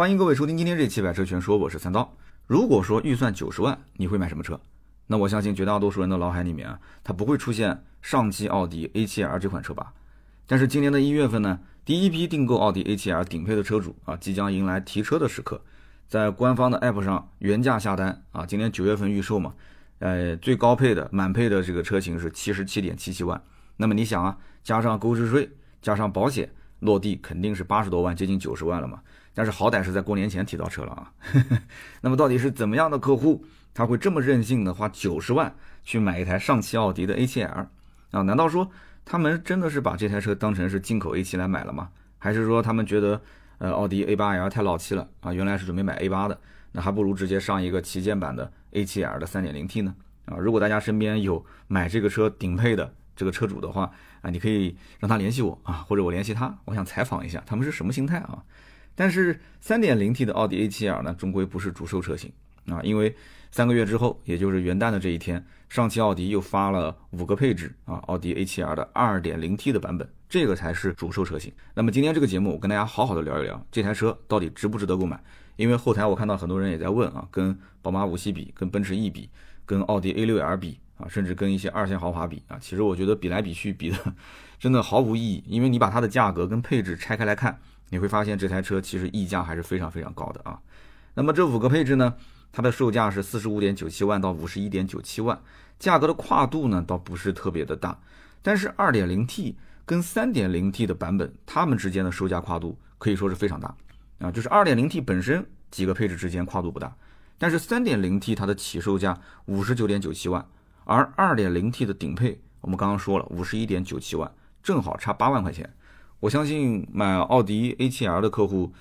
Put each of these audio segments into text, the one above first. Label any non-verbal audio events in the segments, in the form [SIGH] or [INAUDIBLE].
欢迎各位收听今天这期百车全说，我是三刀。如果说预算九十万，你会买什么车？那我相信绝大多数人的脑海里面啊，它不会出现上汽奥迪 A7L 这款车吧？但是今年的一月份呢，第一批订购奥迪 A7L 顶配的车主啊，即将迎来提车的时刻，在官方的 App 上原价下单啊，今年九月份预售嘛，呃，最高配的满配的这个车型是七十七点七七万。那么你想啊，加上购置税，加上保险，落地肯定是八十多万，接近九十万了嘛。但是好歹是在过年前提到车了啊。[LAUGHS] 那么到底是怎么样的客户？他会这么任性的花九十万去买一台上汽奥迪的 A7L 啊？难道说他们真的是把这台车当成是进口 A7 来买了吗？还是说他们觉得呃奥迪 A8L 太老气了啊？原来是准备买 A8 的，那还不如直接上一个旗舰版的 A7L 的 3.0T 呢？啊，如果大家身边有买这个车顶配的这个车主的话啊，你可以让他联系我啊，或者我联系他，我想采访一下他们是什么心态啊？但是 3.0T 的奥迪 A7L 呢，终归不是主售车型啊，因为。三个月之后，也就是元旦的这一天，上汽奥迪又发了五个配置啊，奥迪 A7L 的 2.0T 的版本，这个才是主售车型。那么今天这个节目，我跟大家好好的聊一聊这台车到底值不值得购买。因为后台我看到很多人也在问啊，跟宝马五系比，跟奔驰 E 比，跟奥迪 A6L 比啊，甚至跟一些二线豪华比啊，其实我觉得比来比去比的真的毫无意义。因为你把它的价格跟配置拆开来看，你会发现这台车其实溢价还是非常非常高的啊。那么这五个配置呢？它的售价是四十五点九七万到五十一点九七万，价格的跨度呢倒不是特别的大，但是二点零 T 跟三点零 T 的版本，它们之间的售价跨度可以说是非常大啊，就是二点零 T 本身几个配置之间跨度不大，但是三点零 T 它的起售价五十九点九七万，而二点零 T 的顶配我们刚刚说了五十一点九七万，正好差八万块钱，我相信买奥迪 A7L 的客户。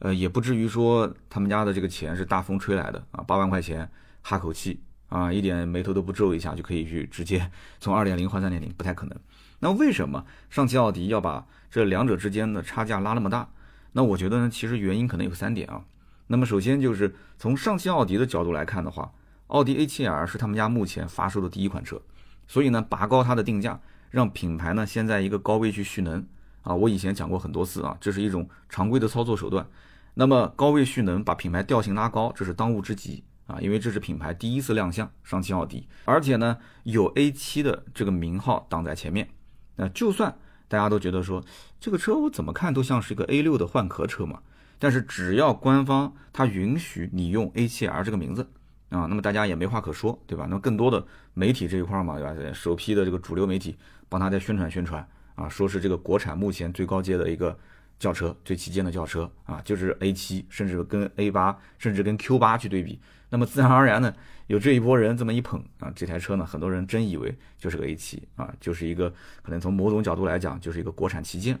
呃，也不至于说他们家的这个钱是大风吹来的啊，八万块钱哈口气啊，一点眉头都不皱一下就可以去直接从二点零换三点零，不太可能。那为什么上汽奥迪要把这两者之间的差价拉那么大？那我觉得呢，其实原因可能有三点啊。那么首先就是从上汽奥迪的角度来看的话，奥迪 A7L 是他们家目前发售的第一款车，所以呢，拔高它的定价，让品牌呢先在一个高位去蓄能啊。我以前讲过很多次啊，这是一种常规的操作手段。那么高位蓄能，把品牌调性拉高，这是当务之急啊！因为这是品牌第一次亮相，上汽奥迪，而且呢有 A7 的这个名号挡在前面。那就算大家都觉得说这个车我怎么看都像是一个 A6 的换壳车嘛，但是只要官方它允许你用 A7R 这个名字啊，那么大家也没话可说，对吧？那更多的媒体这一块嘛，对吧？首批的这个主流媒体帮他在宣传宣传啊，说是这个国产目前最高阶的一个。轿车最旗舰的轿车啊，就是 A7，甚至跟 A8，甚至跟 Q8 去对比，那么自然而然呢，有这一波人这么一捧啊，这台车呢，很多人真以为就是个 A7 啊，就是一个可能从某种角度来讲，就是一个国产旗舰。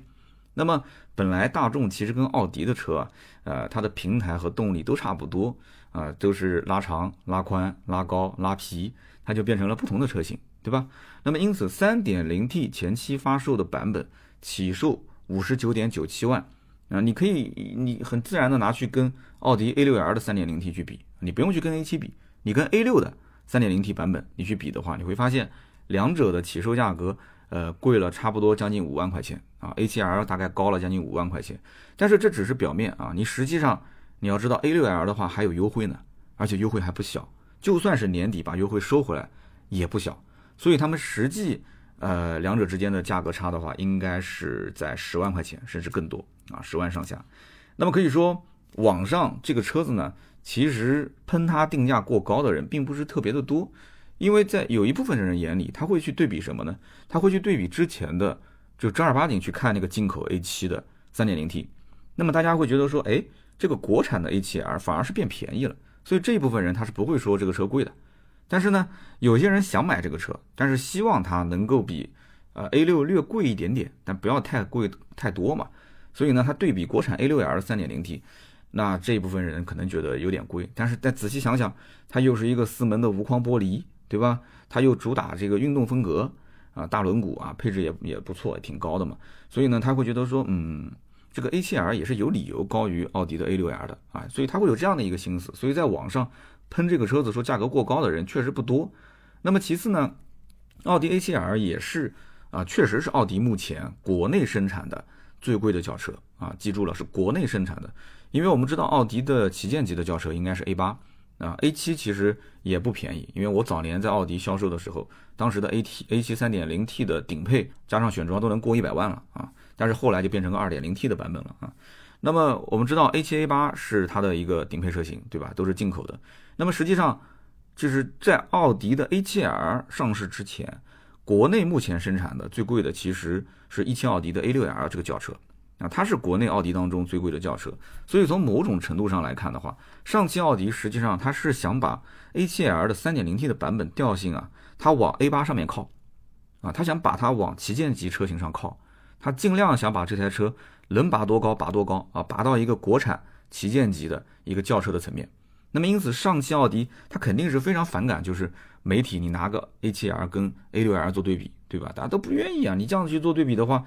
那么本来大众其实跟奥迪的车啊，呃，它的平台和动力都差不多啊，都是拉长、拉宽、拉高、拉皮，它就变成了不同的车型，对吧？那么因此，3.0T 前期发售的版本起售。五十九点九七万啊，你可以你很自然的拿去跟奥迪 A6L 的三点零 T 去比，你不用去跟 A7 比，你跟 A6 的三点零 T 版本你去比的话，你会发现两者的起售价格呃贵了差不多将近五万块钱啊，A7L 大概高了将近五万块钱，但是这只是表面啊，你实际上你要知道 A6L 的话还有优惠呢，而且优惠还不小，就算是年底把优惠收回来也不小，所以他们实际。呃，两者之间的价格差的话，应该是在十万块钱，甚至更多啊，十万上下。那么可以说，网上这个车子呢，其实喷它定价过高的人并不是特别的多，因为在有一部分人眼里，他会去对比什么呢？他会去对比之前的，就正儿八经去看那个进口 A7 的 3.0T。那么大家会觉得说，哎，这个国产的 A7L 反而是变便宜了，所以这一部分人他是不会说这个车贵的。但是呢，有些人想买这个车，但是希望它能够比呃，A 六略贵一点点，但不要太贵太多嘛。所以呢，它对比国产 A 六 L 3.0T，那这一部分人可能觉得有点贵。但是再仔细想想，它又是一个四门的无框玻璃，对吧？它又主打这个运动风格啊，大轮毂啊，配置也也不错，挺高的嘛。所以呢，他会觉得说，嗯，这个 A7L 也是有理由高于奥迪的 A 六 L 的啊，所以他会有这样的一个心思。所以在网上。喷这个车子说价格过高的人确实不多，那么其次呢，奥迪 A7L 也是啊，确实是奥迪目前国内生产的最贵的轿车啊，记住了是国内生产的，因为我们知道奥迪的旗舰级的轿车应该是 A 八啊，A 七其实也不便宜，因为我早年在奥迪销售的时候，当时的 A T A 七三点零 T 的顶配加上选装都能过一百万了啊，但是后来就变成个二点零 T 的版本了啊。那么我们知道 A 七 A 八是它的一个顶配车型，对吧？都是进口的。那么实际上就是在奥迪的 A 七 L 上市之前，国内目前生产的最贵的其实是一汽奥迪的 A 六 L 这个轿车。啊，它是国内奥迪当中最贵的轿车，所以从某种程度上来看的话，上汽奥迪实际上它是想把 A7L 的 3.0T 的版本调性啊，它往 A8 上面靠，啊，它想把它往旗舰级车型上靠，它尽量想把这台车能拔多高拔多高啊，拔到一个国产旗舰级的一个轿车的层面。那么因此，上汽奥迪它肯定是非常反感，就是媒体你拿个 A7L 跟 A6L 做对比，对吧？大家都不愿意啊，你这样子去做对比的话。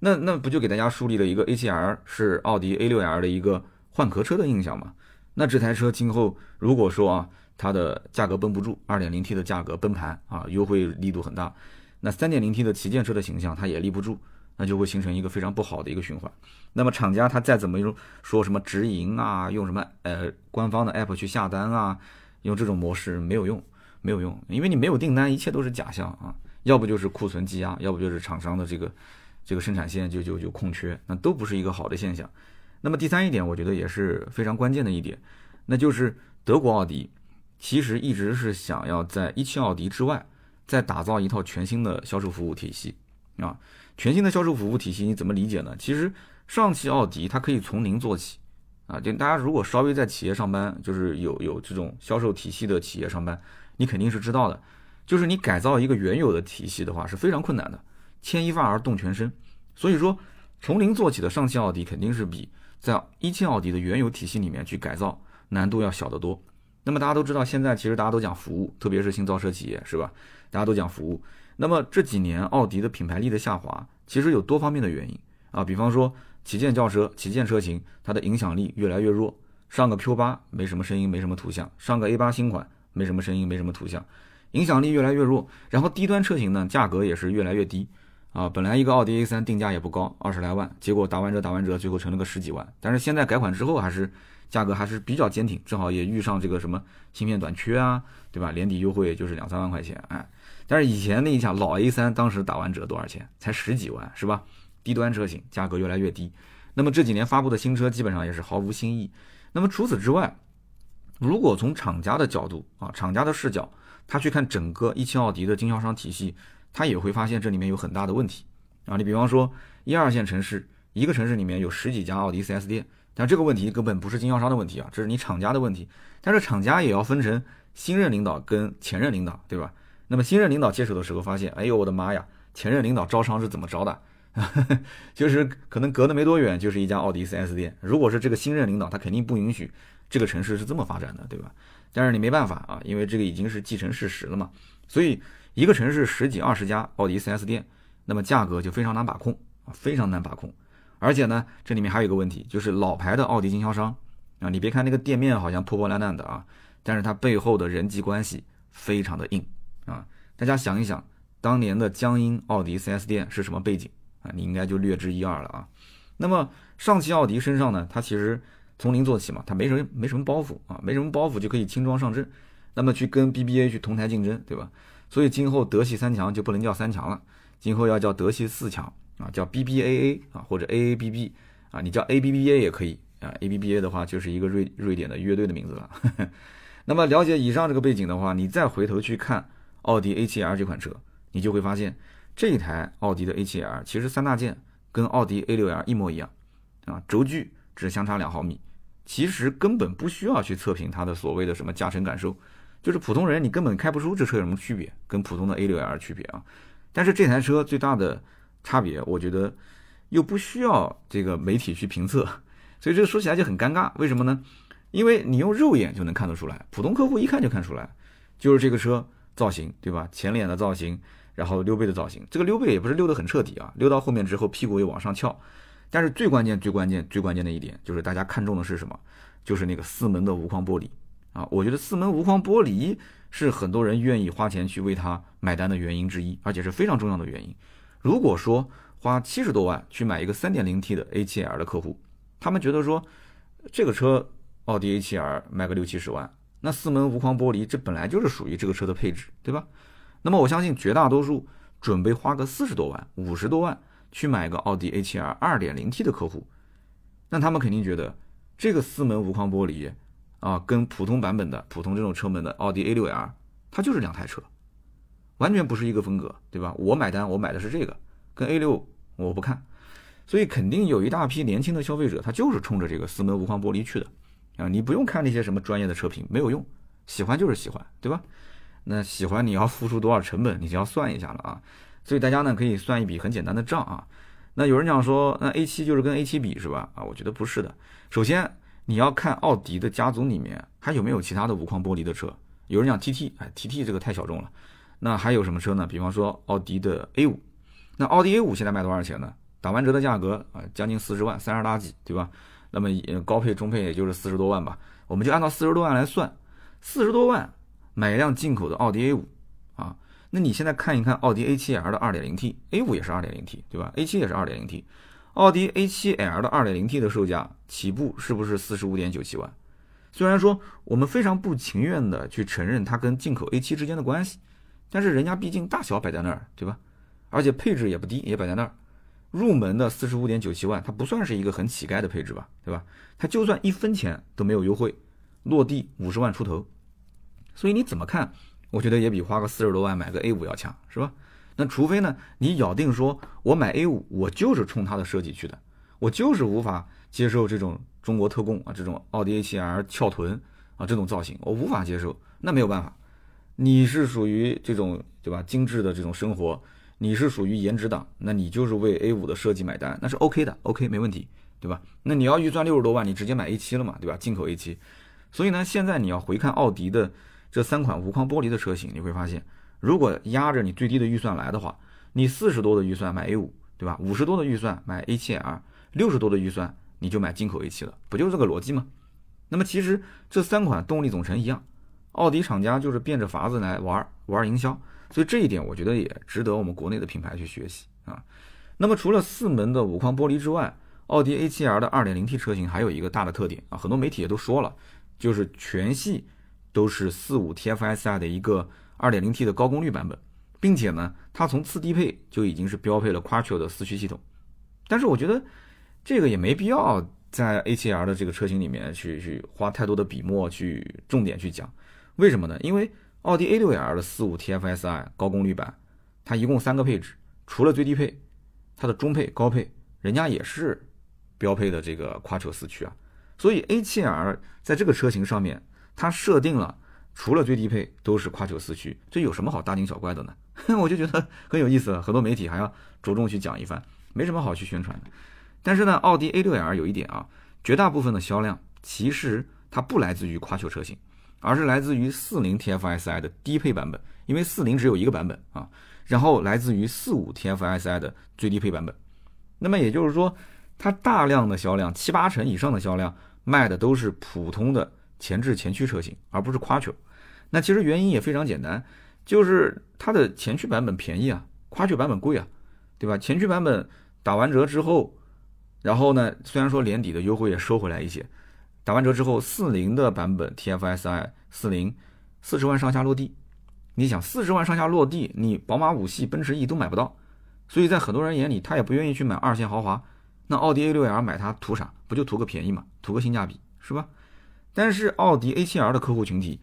那那不就给大家树立了一个 A7L 是奥迪 A6L 的一个换壳车的印象吗？那这台车今后如果说啊，它的价格绷不住，2.0T 的价格崩盘啊，优惠力度很大，那 3.0T 的旗舰车的形象它也立不住，那就会形成一个非常不好的一个循环。那么厂家他再怎么用说什么直营啊，用什么呃官方的 app 去下单啊，用这种模式没有用，没有用，因为你没有订单，一切都是假象啊，要不就是库存积压，要不就是厂商的这个。这个生产线就就就空缺，那都不是一个好的现象。那么第三一点，我觉得也是非常关键的一点，那就是德国奥迪其实一直是想要在一汽奥迪之外，再打造一套全新的销售服务体系啊。全新的销售服务体系你怎么理解呢？其实上汽奥迪它可以从零做起啊。就大家如果稍微在企业上班，就是有有这种销售体系的企业上班，你肯定是知道的。就是你改造一个原有的体系的话是非常困难的。牵一发而动全身，所以说从零做起的上汽奥迪肯定是比在一汽奥迪的原有体系里面去改造难度要小得多。那么大家都知道，现在其实大家都讲服务，特别是新造车企业，是吧？大家都讲服务。那么这几年奥迪的品牌力的下滑，其实有多方面的原因啊。比方说旗舰轿车、旗舰车型，它的影响力越来越弱。上个 Q 八没什么声音，没什么图像；上个 A 八新款没什么声音，没什么图像，影响力越来越弱。然后低端车型呢，价格也是越来越低。啊，本来一个奥迪 A3 定价也不高，二十来万，结果打完折打完折，最后成了个十几万。但是现在改款之后，还是价格还是比较坚挺，正好也遇上这个什么芯片短缺啊，对吧？年底优惠就是两三万块钱，哎。但是以前那一下老 A3 当时打完折多少钱？才十几万，是吧？低端车型价格越来越低。那么这几年发布的新车基本上也是毫无新意。那么除此之外，如果从厂家的角度啊，厂家的视角，他去看整个一汽奥迪的经销商体系。他也会发现这里面有很大的问题啊！你比方说一二线城市，一个城市里面有十几家奥迪 4S 店，但这个问题根本不是经销商的问题啊，这是你厂家的问题。但是厂家也要分成新任领导跟前任领导，对吧？那么新任领导接手的时候发现，哎呦我的妈呀，前任领导招商是怎么招的？[LAUGHS] 就是可能隔得没多远就是一家奥迪 4S 店。如果是这个新任领导，他肯定不允许这个城市是这么发展的，对吧？但是你没办法啊，因为这个已经是既成事实了嘛，所以。一个城市十几二十家奥迪 4S 店，那么价格就非常难把控啊，非常难把控。而且呢，这里面还有一个问题，就是老牌的奥迪经销商啊，你别看那个店面好像破破烂烂的啊，但是它背后的人际关系非常的硬啊。大家想一想，当年的江阴奥迪 4S 店是什么背景啊？你应该就略知一二了啊。那么上汽奥迪身上呢，它其实从零做起嘛，它没什么没什么包袱啊，没什么包袱就可以轻装上阵，那么去跟 BBA 去同台竞争，对吧？所以今后德系三强就不能叫三强了，今后要叫德系四强啊，叫 BBAA 啊或者 AABB 啊，你叫 ABBA 也可以啊，ABBA 的话就是一个瑞瑞典的乐队的名字了。[LAUGHS] 那么了解以上这个背景的话，你再回头去看奥迪 A7L 这款车，你就会发现这一台奥迪的 A7L 其实三大件跟奥迪 A6L 一模一样啊，轴距只相差两毫米，其实根本不需要去测评它的所谓的什么驾乘感受。就是普通人，你根本开不出这车有什么区别，跟普通的 A6L 区别啊。但是这台车最大的差别，我觉得又不需要这个媒体去评测，[LAUGHS] 所以这个说起来就很尴尬。为什么呢？因为你用肉眼就能看得出来，普通客户一看就看出来，就是这个车造型，对吧？前脸的造型，然后溜背的造型，这个溜背也不是溜得很彻底啊，溜到后面之后屁股又往上翘。但是最关键、最关键、最关键的一点，就是大家看中的是什么？就是那个四门的无框玻璃。啊，我觉得四门无框玻璃是很多人愿意花钱去为它买单的原因之一，而且是非常重要的原因。如果说花七十多万去买一个三点零 T 的 A7L 的客户，他们觉得说这个车奥迪 A7L 卖个六七十万，那四门无框玻璃，这本来就是属于这个车的配置，对吧？那么我相信绝大多数准备花个四十多万、五十多万去买个奥迪 A7L 2.0T 的客户，那他们肯定觉得这个四门无框玻璃啊，跟普通版本的普通这种车门的奥迪 A6L，它就是两台车，完全不是一个风格，对吧？我买单，我买的是这个，跟 A6 我不看，所以肯定有一大批年轻的消费者，他就是冲着这个四门无框玻璃去的啊！你不用看那些什么专业的车评，没有用，喜欢就是喜欢，对吧？那喜欢你要付出多少成本，你就要算一下了啊。所以大家呢可以算一笔很简单的账啊。那有人讲说，那 A7 就是跟 A7 比是吧？啊，我觉得不是的。首先你要看奥迪的家族里面还有没有其他的无框玻璃的车。有人讲 TT，哎，TT 这个太小众了。那还有什么车呢？比方说奥迪的 A5。那奥迪 A5 现在卖多少钱呢？打完折的价格啊，将近四十万，三十大几，对吧？那么高配中配也就是四十多万吧。我们就按照四十多万来算，四十多万。买一辆进口的奥迪 A5 啊，那你现在看一看奥迪 A7L 的 2.0T，A5 也是 2.0T，对吧？A7 也是 2.0T，奥迪 A7L 的 2.0T 的售价起步是不是四十五点九七万？虽然说我们非常不情愿的去承认它跟进口 A7 之间的关系，但是人家毕竟大小摆在那儿，对吧？而且配置也不低，也摆在那儿，入门的四十五点九七万，它不算是一个很乞丐的配置吧，对吧？它就算一分钱都没有优惠，落地五十万出头。所以你怎么看？我觉得也比花个四十多万买个 A 五要强，是吧？那除非呢，你咬定说我买 A 五，我就是冲它的设计去的，我就是无法接受这种中国特供啊，这种奥迪 A 七 L 翘臀啊这种造型，我无法接受。那没有办法，你是属于这种对吧？精致的这种生活，你是属于颜值党，那你就是为 A 五的设计买单，那是 OK 的，OK 没问题，对吧？那你要预算六十多万，你直接买 A 七了嘛，对吧？进口 A 七。所以呢，现在你要回看奥迪的。这三款无框玻璃的车型，你会发现，如果压着你最低的预算来的话，你四十多的预算买 A5，对吧？五十多的预算买 A7L，六十多的预算你就买进口 A7 了，不就是这个逻辑吗？那么其实这三款动力总成一样，奥迪厂家就是变着法子来玩玩营销，所以这一点我觉得也值得我们国内的品牌去学习啊。那么除了四门的无框玻璃之外，奥迪 A7L 的 2.0T 车型还有一个大的特点啊，很多媒体也都说了，就是全系。都是四五 TFSI 的一个 2.0T 的高功率版本，并且呢，它从次低配就已经是标配了 Quattro 的四驱系统。但是我觉得这个也没必要在 A7L 的这个车型里面去去花太多的笔墨去重点去讲。为什么呢？因为奥迪 A6L 的四五 TFSI 高功率版，它一共三个配置，除了最低配，它的中配、高配，人家也是标配的这个 Quattro 四驱啊。所以 A7L 在这个车型上面。它设定了，除了最低配都是跨球四驱，这有什么好大惊小怪的呢？[LAUGHS] 我就觉得很有意思，很多媒体还要着重去讲一番，没什么好去宣传的。但是呢，奥迪 A6L 有一点啊，绝大部分的销量其实它不来自于跨球车型，而是来自于四零 TFSI 的低配版本，因为四零只有一个版本啊，然后来自于四五 TFSI 的最低配版本。那么也就是说，它大量的销量，七八成以上的销量卖的都是普通的。前置前驱车型，而不是 Quattro。那其实原因也非常简单，就是它的前驱版本便宜啊，Quattro 版本贵啊，对吧？前驱版本打完折之后，然后呢，虽然说年底的优惠也收回来一些，打完折之后，四零的版本 TFSI 四零四十万上下落地，你想四十万上下落地，你宝马五系、奔驰 E 都买不到，所以在很多人眼里，他也不愿意去买二线豪华。那奥迪 A6L 买它图啥？不就图个便宜嘛，图个性价比，是吧？但是奥迪 A7L 的客户群体，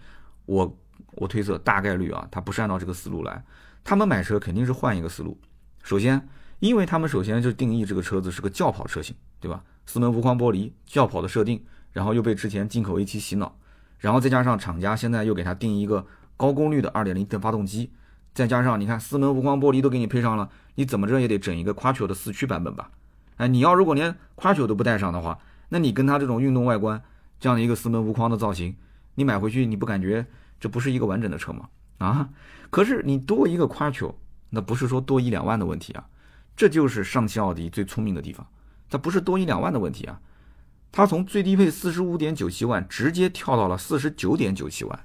我我推测大概率啊，他不是按照这个思路来，他们买车肯定是换一个思路。首先，因为他们首先就定义这个车子是个轿跑车型，对吧？四门无框玻璃，轿跑的设定，然后又被之前进口 A7 洗脑，然后再加上厂家现在又给他定一个高功率的 2.0T 的发动机，再加上你看四门无框玻璃都给你配上了，你怎么着也得整一个 Quattro 的四驱版本吧？哎，你要如果连 Quattro 都不带上的话，那你跟他这种运动外观。这样的一个四门无框的造型，你买回去你不感觉这不是一个完整的车吗？啊，可是你多一个 Quattro，那不是说多一两万的问题啊，这就是上汽奥迪最聪明的地方，它不是多一两万的问题啊，它从最低配四十五点九七万直接跳到了四十九点九七万，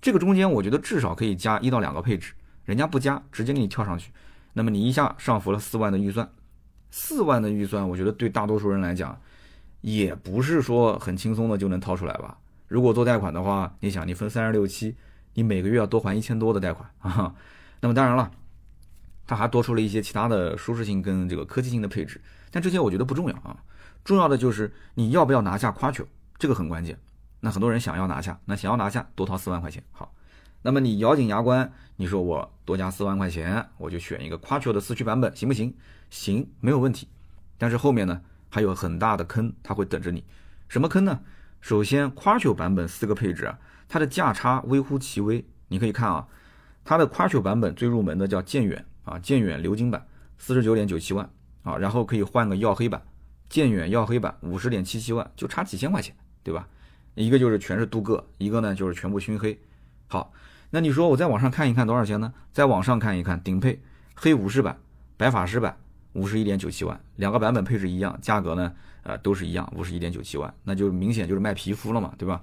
这个中间我觉得至少可以加一到两个配置，人家不加，直接给你跳上去，那么你一下上浮了四万的预算，四万的预算，我觉得对大多数人来讲。也不是说很轻松的就能掏出来吧。如果做贷款的话，你想你分三十六期，你每个月要多还一千多的贷款啊。那么当然了，它还多出了一些其他的舒适性跟这个科技性的配置，但这些我觉得不重要啊。重要的就是你要不要拿下 Quattro，这个很关键。那很多人想要拿下，那想要拿下多掏四万块钱。好，那么你咬紧牙关，你说我多加四万块钱，我就选一个 Quattro 的四驱版本，行不行？行，没有问题。但是后面呢，还有很大的坑，它会等着你。什么坑呢？首先，Quattro 版本四个配置啊，它的价差微乎其微。你可以看啊，它的 Quattro 版本最入门的叫渐远啊，渐远鎏金版，四十九点九七万啊，然后可以换个耀黑版，渐远耀黑版五十点七七万，就差几千块钱，对吧？一个就是全是镀铬，一个呢就是全部熏黑。好，那你说我在网上看一看多少钱呢？在网上看一看顶配黑武士版、白法师版。五十一点九七万，两个版本配置一样，价格呢，呃，都是一样，五十一点九七万，那就明显就是卖皮肤了嘛，对吧？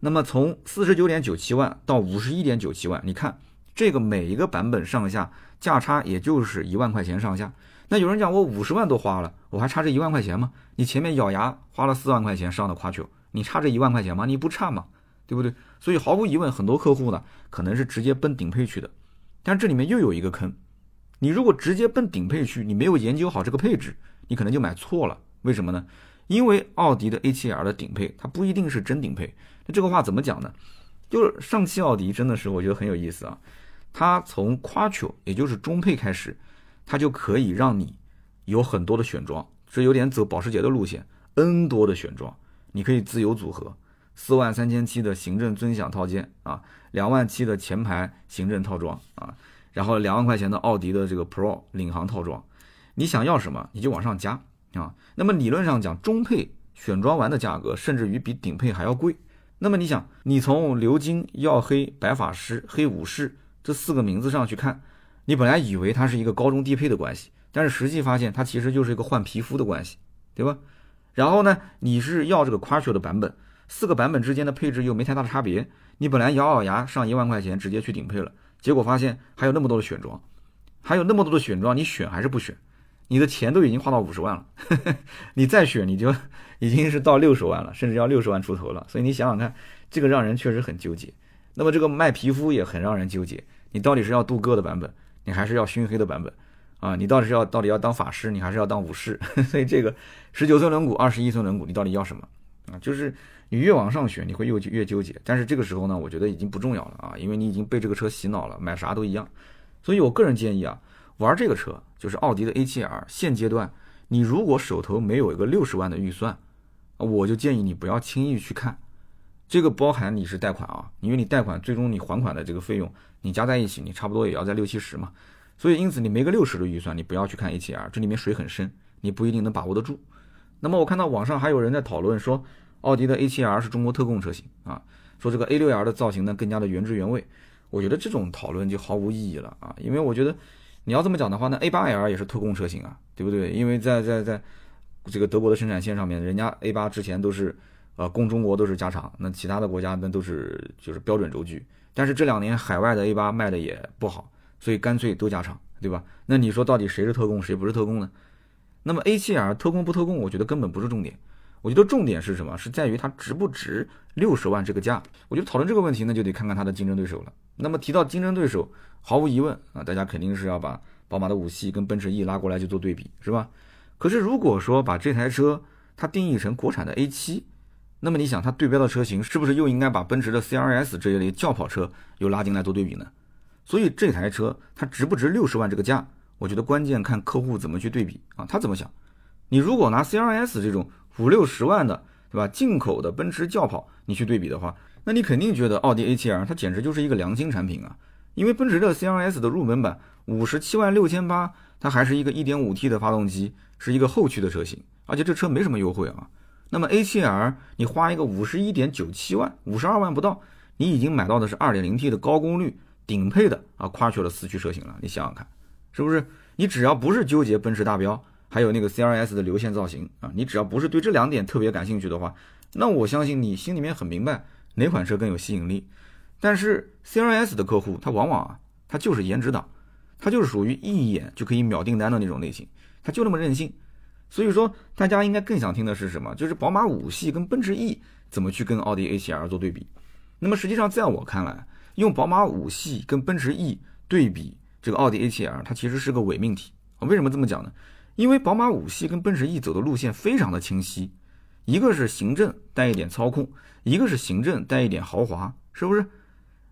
那么从四十九点九七万到五十一点九七万，你看这个每一个版本上下价差也就是一万块钱上下。那有人讲我五十万都花了，我还差这一万块钱吗？你前面咬牙花了四万块钱上的夸球，你差这一万块钱吗？你不差嘛，对不对？所以毫无疑问，很多客户呢可能是直接奔顶配去的，但这里面又有一个坑。你如果直接奔顶配去，你没有研究好这个配置，你可能就买错了。为什么呢？因为奥迪的 A7L 的顶配它不一定是真顶配。那这个话怎么讲呢？就是上汽奥迪真的是我觉得很有意思啊。它从 Quattro 也就是中配开始，它就可以让你有很多的选装，这有点走保时捷的路线，N 多的选装，你可以自由组合。四万三千七的行政尊享套件啊，两万七的前排行政套装啊。然后两万块钱的奥迪的这个 Pro 领航套装，你想要什么你就往上加啊。那么理论上讲，中配选装完的价格甚至于比顶配还要贵。那么你想，你从鎏金、耀黑、白法师、黑武士这四个名字上去看，你本来以为它是一个高中低配的关系，但是实际发现它其实就是一个换皮肤的关系，对吧？然后呢，你是要这个 Quattro 的版本，四个版本之间的配置又没太大的差别，你本来咬咬牙上一万块钱直接去顶配了。结果发现还有那么多的选装，还有那么多的选装，你选还是不选？你的钱都已经花到五十万了呵呵，[LAUGHS] 你再选你就 [LAUGHS] 已经是到六十万了，甚至要六十万出头了。所以你想想看，这个让人确实很纠结。那么这个卖皮肤也很让人纠结，你到底是要镀铬的版本，你还是要熏黑的版本啊？你到底是要到底要当法师，你还是要当武士？[LAUGHS] 所以这个十九寸轮毂、二十一寸轮毂，你到底要什么啊？就是。你越往上选，你会越越纠结。但是这个时候呢，我觉得已经不重要了啊，因为你已经被这个车洗脑了，买啥都一样。所以我个人建议啊，玩这个车就是奥迪的 A7L。现阶段，你如果手头没有一个六十万的预算，我就建议你不要轻易去看。这个包含你是贷款啊，因为你贷款最终你还款的这个费用，你加在一起，你差不多也要在六七十嘛。所以因此你没个六十的预算，你不要去看 A7R，这里面水很深，你不一定能把握得住。那么我看到网上还有人在讨论说。奥迪的 A7R 是中国特供车型啊，说这个 A6L 的造型呢更加的原汁原味，我觉得这种讨论就毫无意义了啊，因为我觉得你要这么讲的话，那 A8L 也是特供车型啊，对不对？因为在在在这个德国的生产线上面，人家 A8 之前都是呃供中国都是加长，那其他的国家那都是就是标准轴距，但是这两年海外的 A8 卖的也不好，所以干脆都加长，对吧？那你说到底谁是特供，谁不是特供呢？那么 A7L 特供不特供，我觉得根本不是重点。我觉得重点是什么？是在于它值不值六十万这个价。我觉得讨论这个问题呢，就得看看它的竞争对手了。那么提到竞争对手，毫无疑问啊，大家肯定是要把宝马的五系跟奔驰 E 拉过来去做对比，是吧？可是如果说把这台车它定义成国产的 A7，那么你想它对标的车型是不是又应该把奔驰的 CRS 这一类轿跑车又拉进来做对比呢？所以这台车它值不值六十万这个价？我觉得关键看客户怎么去对比啊，他怎么想？你如果拿 CRS 这种。五六十万的，对吧？进口的奔驰轿跑，你去对比的话，那你肯定觉得奥迪 A7L 它简直就是一个良心产品啊！因为奔驰的 C R S 的入门版五十七万六千八，它还是一个 1.5T 的发动机，是一个后驱的车型，而且这车没什么优惠啊。那么 A7L 你花一个五十一点九七万，五十二万不到，你已经买到的是 2.0T 的高功率顶配的啊 Quattro 的四驱车型了。你想想看，是不是？你只要不是纠结奔驰大标。还有那个 CRS 的流线造型啊，你只要不是对这两点特别感兴趣的话，那我相信你心里面很明白哪款车更有吸引力。但是 CRS 的客户他往往啊，他就是颜值党，他就是属于一眼就可以秒订单的那种类型，他就那么任性。所以说，大家应该更想听的是什么？就是宝马五系跟奔驰 E 怎么去跟奥迪 A7L 做对比。那么实际上，在我看来，用宝马五系跟奔驰 E 对比这个奥迪 A7L，它其实是个伪命题。为什么这么讲呢？因为宝马五系跟奔驰 E 走的路线非常的清晰，一个是行政带一点操控，一个是行政带一点豪华，是不是？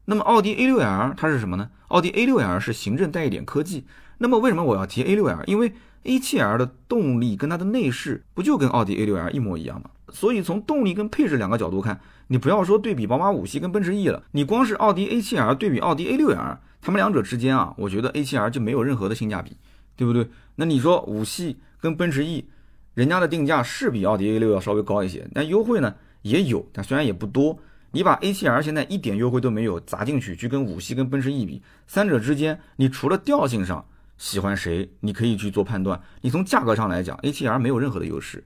那么奥迪 A6L 它是什么呢？奥迪 A6L 是行政带一点科技。那么为什么我要提 A6L？因为 A7L 的动力跟它的内饰不就跟奥迪 A6L 一模一样吗？所以从动力跟配置两个角度看，你不要说对比宝马五系跟奔驰 E 了，你光是奥迪 A7L 对比奥迪 A6L，他们两者之间啊，我觉得 A7L 就没有任何的性价比，对不对？那你说五系跟奔驰 E，人家的定价是比奥迪 A6 要稍微高一些，那优惠呢也有，但虽然也不多。你把 A7L 现在一点优惠都没有砸进去，去跟五系跟奔驰 E 比，三者之间，你除了调性上喜欢谁，你可以去做判断。你从价格上来讲，A7L 没有任何的优势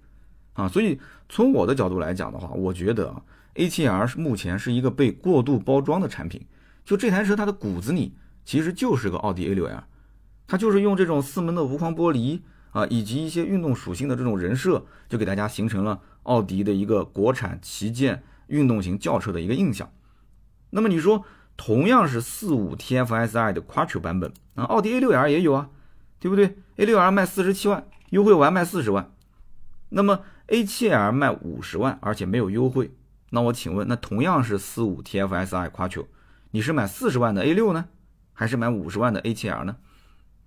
啊。所以从我的角度来讲的话，我觉得啊 A7L 目前是一个被过度包装的产品。就这台车它的骨子里其实就是个奥迪 A6L，它就是用这种四门的无框玻璃啊，以及一些运动属性的这种人设，就给大家形成了奥迪的一个国产旗舰。运动型轿车的一个印象。那么你说，同样是四五 TFSI 的 Quattro 版本啊，奥迪 A6L 也有啊，对不对？A6L 卖四十七万，优惠完卖四十万。那么 A7L 卖五十万，而且没有优惠。那我请问，那同样是四五 TFSI Quattro，你是买四十万的 A6 呢，还是买五十万的 A7L 呢？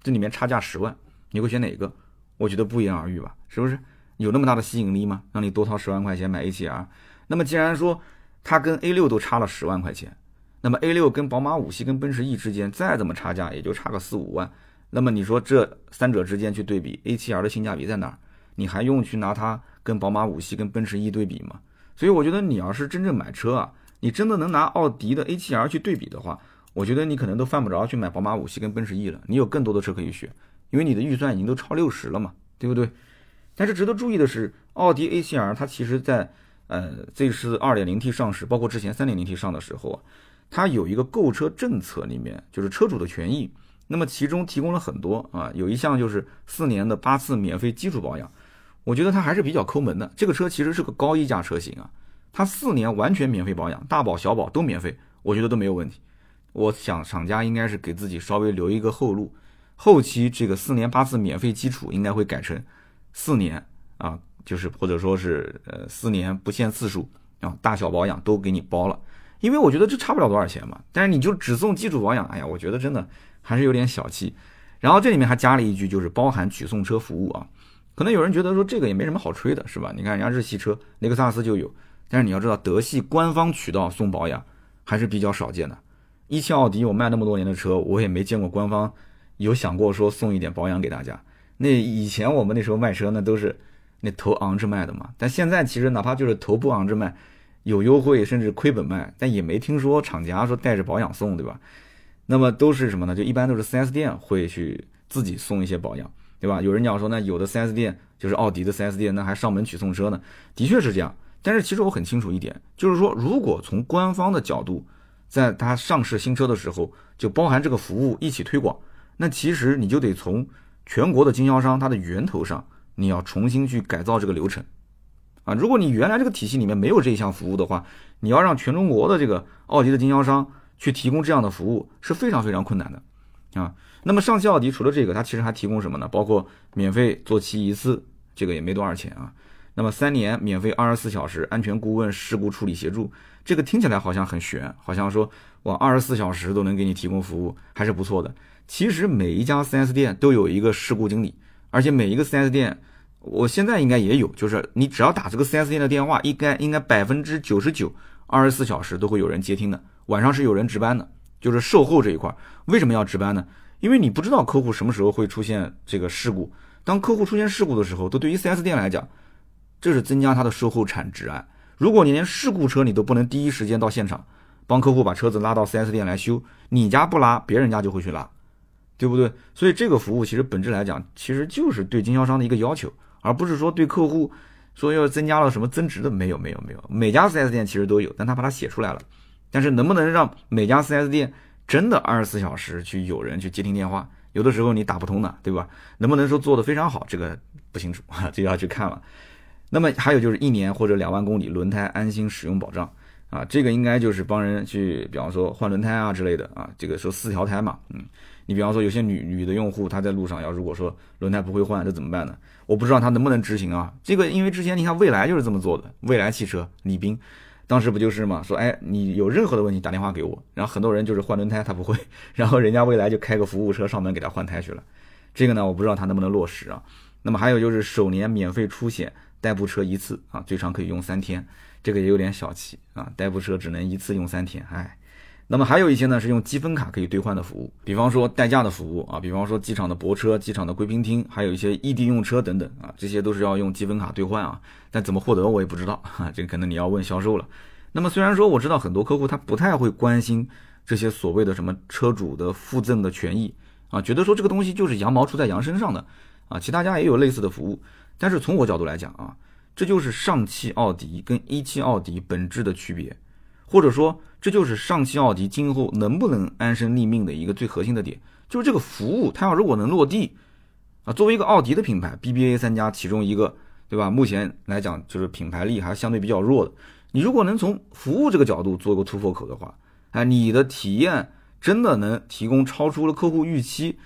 这里面差价十万，你会选哪个？我觉得不言而喻吧，是不是？有那么大的吸引力吗？让你多掏十万块钱买 A7L？那么既然说它跟 A 六都差了十万块钱，那么 A 六跟宝马五系跟奔驰 E 之间再怎么差价也就差个四五万，那么你说这三者之间去对比 A 七 L 的性价比在哪儿？你还用去拿它跟宝马五系跟奔驰 E 对比吗？所以我觉得你要是真正买车啊，你真的能拿奥迪的 A 七 L 去对比的话，我觉得你可能都犯不着去买宝马五系跟奔驰 E 了，你有更多的车可以选，因为你的预算已经都超六十了嘛，对不对？但是值得注意的是，奥迪 A 七 L 它其实在呃，这是二点零 T 上市，包括之前三点零 T 上的时候啊，它有一个购车政策里面就是车主的权益，那么其中提供了很多啊，有一项就是四年的八次免费基础保养，我觉得它还是比较抠门的。这个车其实是个高溢价车型啊，它四年完全免费保养，大保小保都免费，我觉得都没有问题。我想厂家应该是给自己稍微留一个后路，后期这个四年八次免费基础应该会改成四年啊。就是或者说是呃四年不限次数啊，大小保养都给你包了，因为我觉得这差不了多少钱嘛。但是你就只送基础保养，哎呀，我觉得真的还是有点小气。然后这里面还加了一句，就是包含取送车服务啊。可能有人觉得说这个也没什么好吹的，是吧？你看人家日系车雷克萨斯就有，但是你要知道德系官方渠道送保养还是比较少见的。一汽奥迪我卖那么多年的车，我也没见过官方有想过说送一点保养给大家。那以前我们那时候卖车那都是。那头昂着卖的嘛，但现在其实哪怕就是头不昂着卖，有优惠甚至亏本卖，但也没听说厂家说带着保养送，对吧？那么都是什么呢？就一般都是 4S 店会去自己送一些保养，对吧？有人讲说那，有的 4S 店就是奥迪的 4S 店，那还上门取送车呢，的确是这样。但是其实我很清楚一点，就是说如果从官方的角度，在它上市新车的时候就包含这个服务一起推广，那其实你就得从全国的经销商它的源头上。你要重新去改造这个流程，啊，如果你原来这个体系里面没有这一项服务的话，你要让全中国的这个奥迪的经销商去提供这样的服务是非常非常困难的，啊，那么上汽奥迪除了这个，它其实还提供什么呢？包括免费做漆一次，这个也没多少钱啊。那么三年免费二十四小时安全顾问、事故处理协助，这个听起来好像很悬，好像说我二十四小时都能给你提供服务，还是不错的。其实每一家 4S 店都有一个事故经理，而且每一个 4S 店。我现在应该也有，就是你只要打这个 4S 店的电话，应该应该百分之九十九，二十四小时都会有人接听的。晚上是有人值班的，就是售后这一块。为什么要值班呢？因为你不知道客户什么时候会出现这个事故。当客户出现事故的时候，都对于 4S 店来讲，这是增加他的售后产值啊。如果你连事故车你都不能第一时间到现场，帮客户把车子拉到 4S 店来修，你家不拉，别人家就会去拉，对不对？所以这个服务其实本质来讲，其实就是对经销商的一个要求。而不是说对客户说要增加了什么增值的，没有没有没有，每家 4S 店其实都有，但他把它写出来了。但是能不能让每家 4S 店真的二十四小时去有人去接听电话？有的时候你打不通的，对吧？能不能说做的非常好？这个不清楚啊，[LAUGHS] 这要去看了。那么还有就是一年或者两万公里轮胎安心使用保障啊，这个应该就是帮人去，比方说换轮胎啊之类的啊，这个说四条胎嘛，嗯，你比方说有些女女的用户她在路上要如果说轮胎不会换，这怎么办呢？我不知道她能不能执行啊。这个因为之前你看蔚来就是这么做的，蔚来汽车李斌当时不就是嘛，说哎你有任何的问题打电话给我，然后很多人就是换轮胎他不会，然后人家未来就开个服务车上门给他换胎去了。这个呢我不知道他能不能落实啊。那么还有就是首年免费出险。代步车一次啊，最长可以用三天，这个也有点小气啊。代步车只能一次用三天，哎。那么还有一些呢，是用积分卡可以兑换的服务，比方说代驾的服务啊，比方说机场的泊车、机场的贵宾厅，还有一些异地用车等等啊，这些都是要用积分卡兑换啊。[LAUGHS] 但怎么获得我也不知道哈，这个可能你要问销售了。那么虽然说我知道很多客户他不太会关心这些所谓的什么车主的附赠的权益啊，觉得说这个东西就是羊毛出在羊身上的啊，其他家也有类似的服务。但是从我角度来讲啊，这就是上汽奥迪跟一汽奥迪本质的区别，或者说这就是上汽奥迪今后能不能安身立命的一个最核心的点，就是这个服务，它要如果能落地啊，作为一个奥迪的品牌，BBA 三家其中一个，对吧？目前来讲就是品牌力还相对比较弱的，你如果能从服务这个角度做个突破口的话，哎，你的体验真的能提供超出了客户预期，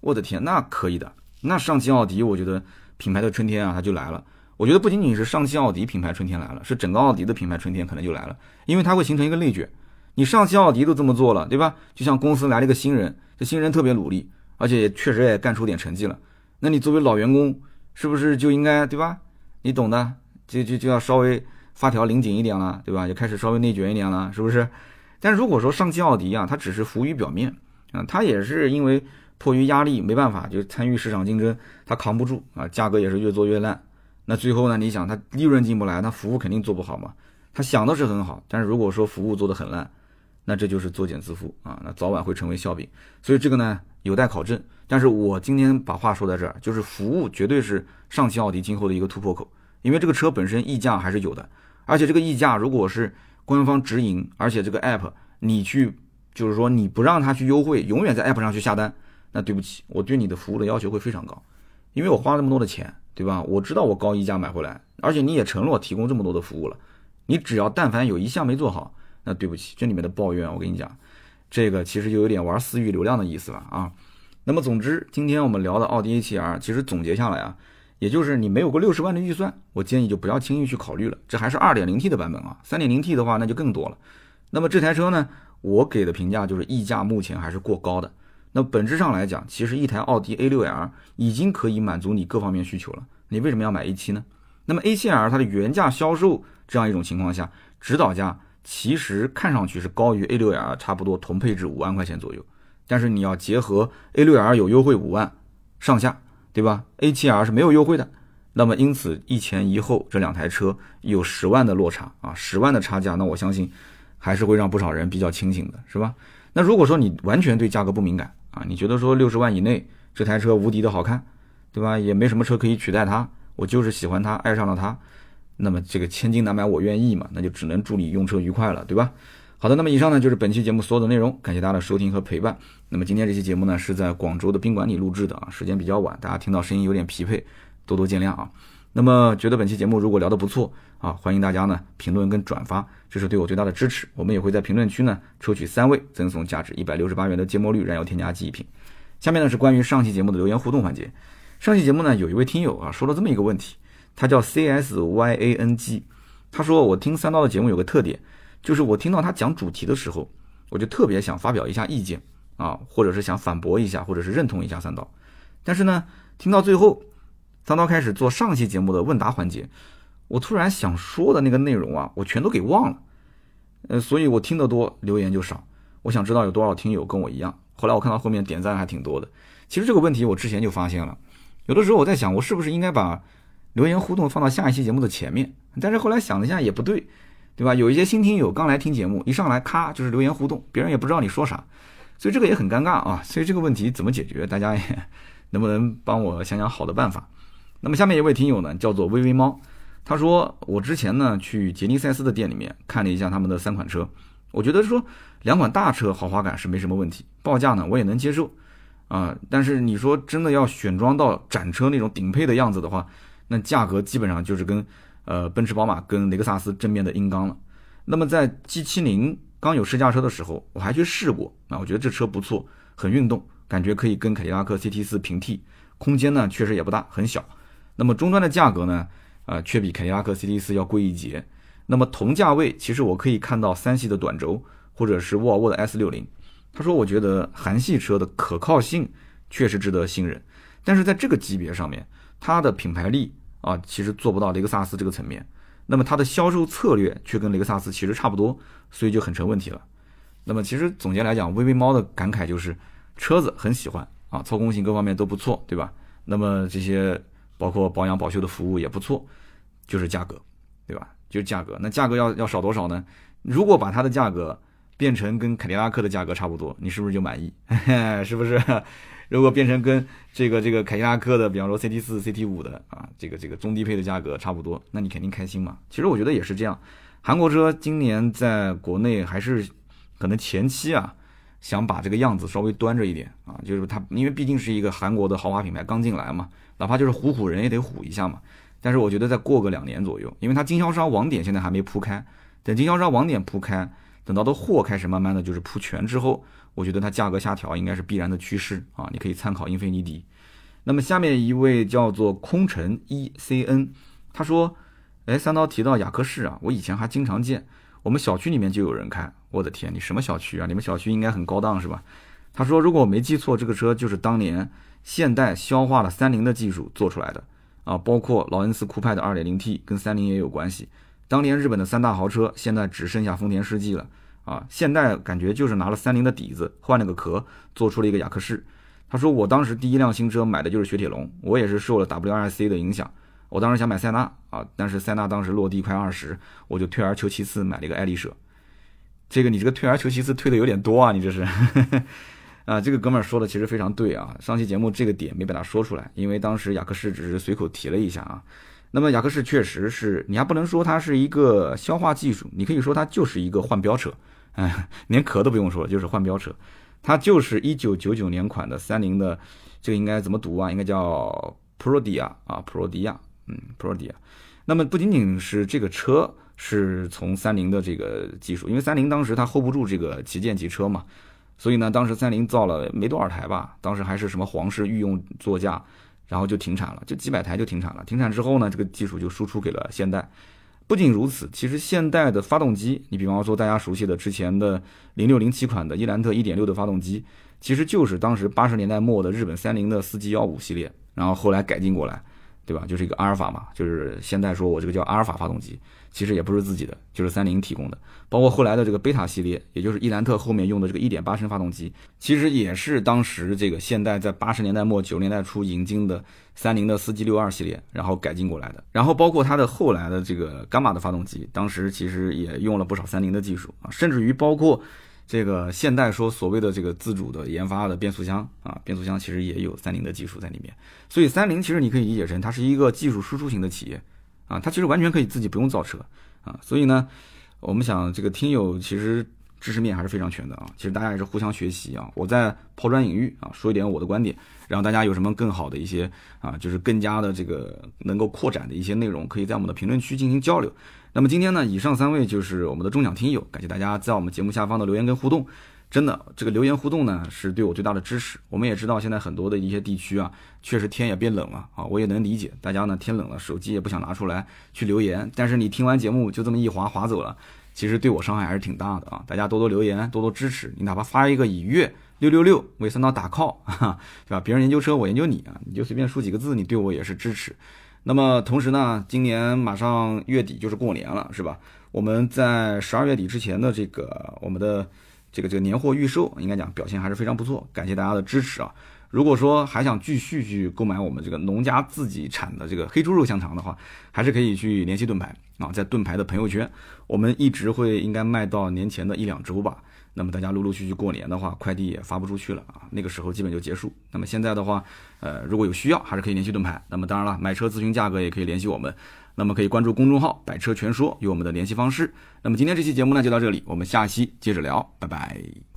我的天，那可以的，那上汽奥迪我觉得。品牌的春天啊，它就来了。我觉得不仅仅是上汽奥迪品牌春天来了，是整个奥迪的品牌春天可能就来了，因为它会形成一个内卷。你上汽奥迪都这么做了，对吧？就像公司来了一个新人，这新人特别努力，而且确实也干出点成绩了。那你作为老员工，是不是就应该，对吧？你懂的，就就就要稍微发条拧紧一点了，对吧？就开始稍微内卷一点了，是不是？但如果说上汽奥迪啊，它只是浮于表面啊，它也是因为。迫于压力，没办法，就参与市场竞争，它扛不住啊，价格也是越做越烂。那最后呢？你想，他利润进不来，那服务肯定做不好嘛。他想的是很好，但是如果说服务做得很烂，那这就是作茧自缚啊，那早晚会成为笑柄。所以这个呢，有待考证。但是我今天把话说在这儿，就是服务绝对是上汽奥迪今后的一个突破口，因为这个车本身溢价还是有的，而且这个溢价如果是官方直营，而且这个 app 你去，就是说你不让他去优惠，永远在 app 上去下单。那对不起，我对你的服务的要求会非常高，因为我花那么多的钱，对吧？我知道我高溢价买回来，而且你也承诺提供这么多的服务了，你只要但凡有一项没做好，那对不起，这里面的抱怨，我跟你讲，这个其实就有点玩私域流量的意思了啊。那么总之，今天我们聊的奥迪 A7R，其实总结下来啊，也就是你没有过六十万的预算，我建议就不要轻易去考虑了。这还是 2.0T 的版本啊，3.0T 的话那就更多了。那么这台车呢，我给的评价就是溢价目前还是过高的。那本质上来讲，其实一台奥迪 A6L 已经可以满足你各方面需求了。你为什么要买 A7 呢？那么 A7L 它的原价销售这样一种情况下，指导价其实看上去是高于 A6L 差不多同配置五万块钱左右。但是你要结合 A6L 有优惠五万上下，对吧？A7L 是没有优惠的。那么因此一前一后这两台车有十万的落差啊，十万的差价，那我相信还是会让不少人比较清醒的，是吧？那如果说你完全对价格不敏感，啊，你觉得说六十万以内这台车无敌的好看，对吧？也没什么车可以取代它，我就是喜欢它，爱上了它。那么这个千金难买我愿意嘛？那就只能祝你用车愉快了，对吧？好的，那么以上呢就是本期节目所有的内容，感谢大家的收听和陪伴。那么今天这期节目呢是在广州的宾馆里录制的啊，时间比较晚，大家听到声音有点疲惫，多多见谅啊。那么觉得本期节目如果聊得不错啊，欢迎大家呢评论跟转发，这是对我最大的支持。我们也会在评论区呢抽取三位赠送价值一百六十八元的芥末绿燃油添加剂一瓶。下面呢是关于上期节目的留言互动环节。上期节目呢有一位听友啊说了这么一个问题，他叫 C S Y A N G，他说我听三刀的节目有个特点，就是我听到他讲主题的时候，我就特别想发表一下意见啊，或者是想反驳一下，或者是认同一下三刀，但是呢听到最后。三刀开始做上期节目的问答环节，我突然想说的那个内容啊，我全都给忘了。呃，所以我听得多，留言就少。我想知道有多少听友跟我一样。后来我看到后面点赞还挺多的。其实这个问题我之前就发现了，有的时候我在想，我是不是应该把留言互动放到下一期节目的前面？但是后来想了一下，也不对，对吧？有一些新听友刚来听节目，一上来咔就是留言互动，别人也不知道你说啥，所以这个也很尴尬啊。所以这个问题怎么解决？大家也 [LAUGHS] 能不能帮我想想好的办法？那么下面一位听友呢，叫做微微猫，他说我之前呢去杰尼赛斯的店里面看了一下他们的三款车，我觉得说两款大车豪华感是没什么问题，报价呢我也能接受，啊，但是你说真的要选装到展车那种顶配的样子的话，那价格基本上就是跟呃奔驰、宝马跟雷克萨斯正面的硬刚了。那么在 G70 刚有试驾车的时候，我还去试过啊，我觉得这车不错，很运动，感觉可以跟凯迪拉克 CT4 平替，空间呢确实也不大，很小。那么终端的价格呢，呃，却比凯迪拉克 CT4 要贵一截。那么同价位，其实我可以看到三系的短轴，或者是沃尔沃的 S60。他说：“我觉得韩系车的可靠性确实值得信任，但是在这个级别上面，它的品牌力啊，其实做不到雷克萨斯这个层面。那么它的销售策略却跟雷克萨斯其实差不多，所以就很成问题了。那么其实总结来讲，微微猫的感慨就是车子很喜欢啊，操控性各方面都不错，对吧？那么这些包括保养保修的服务也不错，就是价格，对吧？就是价格。那价格要要少多少呢？如果把它的价格。”变成跟凯迪拉克的价格差不多，你是不是就满意？[LAUGHS] 是不是？[LAUGHS] 如果变成跟这个这个凯迪拉克的，比方说 CT 四、CT 五的啊，这个这个中低配的价格差不多，那你肯定开心嘛。其实我觉得也是这样。韩国车今年在国内还是可能前期啊，想把这个样子稍微端着一点啊，就是它因为毕竟是一个韩国的豪华品牌刚进来嘛，哪怕就是唬唬人也得唬一下嘛。但是我觉得再过个两年左右，因为它经销商网点现在还没铺开，等经销商网点铺开。等到的货开始慢慢的就是铺全之后，我觉得它价格下调应该是必然的趋势啊！你可以参考英菲尼迪。那么下面一位叫做空乘 E C N，他说：“哎，三刀提到雅克士啊，我以前还经常见，我们小区里面就有人开。我的天，你什么小区啊？你们小区应该很高档是吧？”他说：“如果我没记错，这个车就是当年现代消化了三菱的技术做出来的啊，包括劳恩斯酷派的 2.0T 跟三菱也有关系。”当年日本的三大豪车，现在只剩下丰田世纪了啊！现代感觉就是拿了三菱的底子，换了个壳，做出了一个雅克士。他说：“我当时第一辆新车买的就是雪铁龙，我也是受了 WRC 的影响。我当时想买塞纳啊，但是塞纳当时落地快二十，我就退而求其次买了一个爱丽舍。这个你这个退而求其次退的有点多啊，你这是 [LAUGHS] 啊？这个哥们儿说的其实非常对啊。上期节目这个点没把它说出来，因为当时雅克士只是随口提了一下啊。”那么雅克士确实是你还不能说它是一个消化技术，你可以说它就是一个换标车，哎，[LAUGHS] 连壳都不用说，就是换标车，它就是一九九九年款的三菱的，这个应该怎么读啊？应该叫 Prodia 啊，Prodia，嗯，Prodia。那么不仅仅是这个车是从三菱的这个技术，因为三菱当时它 hold 不住这个旗舰级车嘛，所以呢，当时三菱造了没多少台吧，当时还是什么皇室御用座驾。然后就停产了，就几百台就停产了。停产之后呢，这个技术就输出给了现代。不仅如此，其实现代的发动机，你比方说大家熟悉的之前的零六零七款的伊兰特一点六的发动机，其实就是当时八十年代末的日本三菱的四 G 幺五系列，然后后来改进过来，对吧？就是一个阿尔法嘛，就是现代说我这个叫阿尔法发动机。其实也不是自己的，就是三菱提供的，包括后来的这个贝塔系列，也就是伊兰特后面用的这个1.8升发动机，其实也是当时这个现代在八十年代末九十年代初引进的三菱的 4G62 系列，然后改进过来的。然后包括它的后来的这个伽马的发动机，当时其实也用了不少三菱的技术啊，甚至于包括这个现代说所谓的这个自主的研发的变速箱啊，变速箱其实也有三菱的技术在里面。所以三菱其实你可以理解成它是一个技术输出型的企业。啊，它其实完全可以自己不用造车啊，所以呢，我们想这个听友其实知识面还是非常全的啊，其实大家也是互相学习啊，我在抛砖引玉啊，说一点我的观点，然后大家有什么更好的一些啊，就是更加的这个能够扩展的一些内容，可以在我们的评论区进行交流。那么今天呢，以上三位就是我们的中奖听友，感谢大家在我们节目下方的留言跟互动。真的，这个留言互动呢，是对我最大的支持。我们也知道，现在很多的一些地区啊，确实天也变冷了啊，我也能理解大家呢，天冷了，手机也不想拿出来去留言。但是你听完节目就这么一划划走了，其实对我伤害还是挺大的啊！大家多多留言，多多支持。你哪怕发一个以月六六六为三刀打 call，对吧？别人研究车，我研究你啊，你就随便输几个字，你对我也是支持。那么同时呢，今年马上月底就是过年了，是吧？我们在十二月底之前的这个我们的。这个这个年货预售应该讲表现还是非常不错，感谢大家的支持啊！如果说还想继续去购买我们这个农家自己产的这个黑猪肉香肠的话，还是可以去联系盾牌啊，在盾牌的朋友圈，我们一直会应该卖到年前的一两周吧。那么大家陆陆续续过年的话，快递也发不出去了啊，那个时候基本就结束。那么现在的话，呃，如果有需要，还是可以联系盾牌。那么当然了，买车咨询价格也可以联系我们。那么可以关注公众号“百车全说”，有我们的联系方式。那么今天这期节目呢就到这里，我们下期接着聊，拜拜。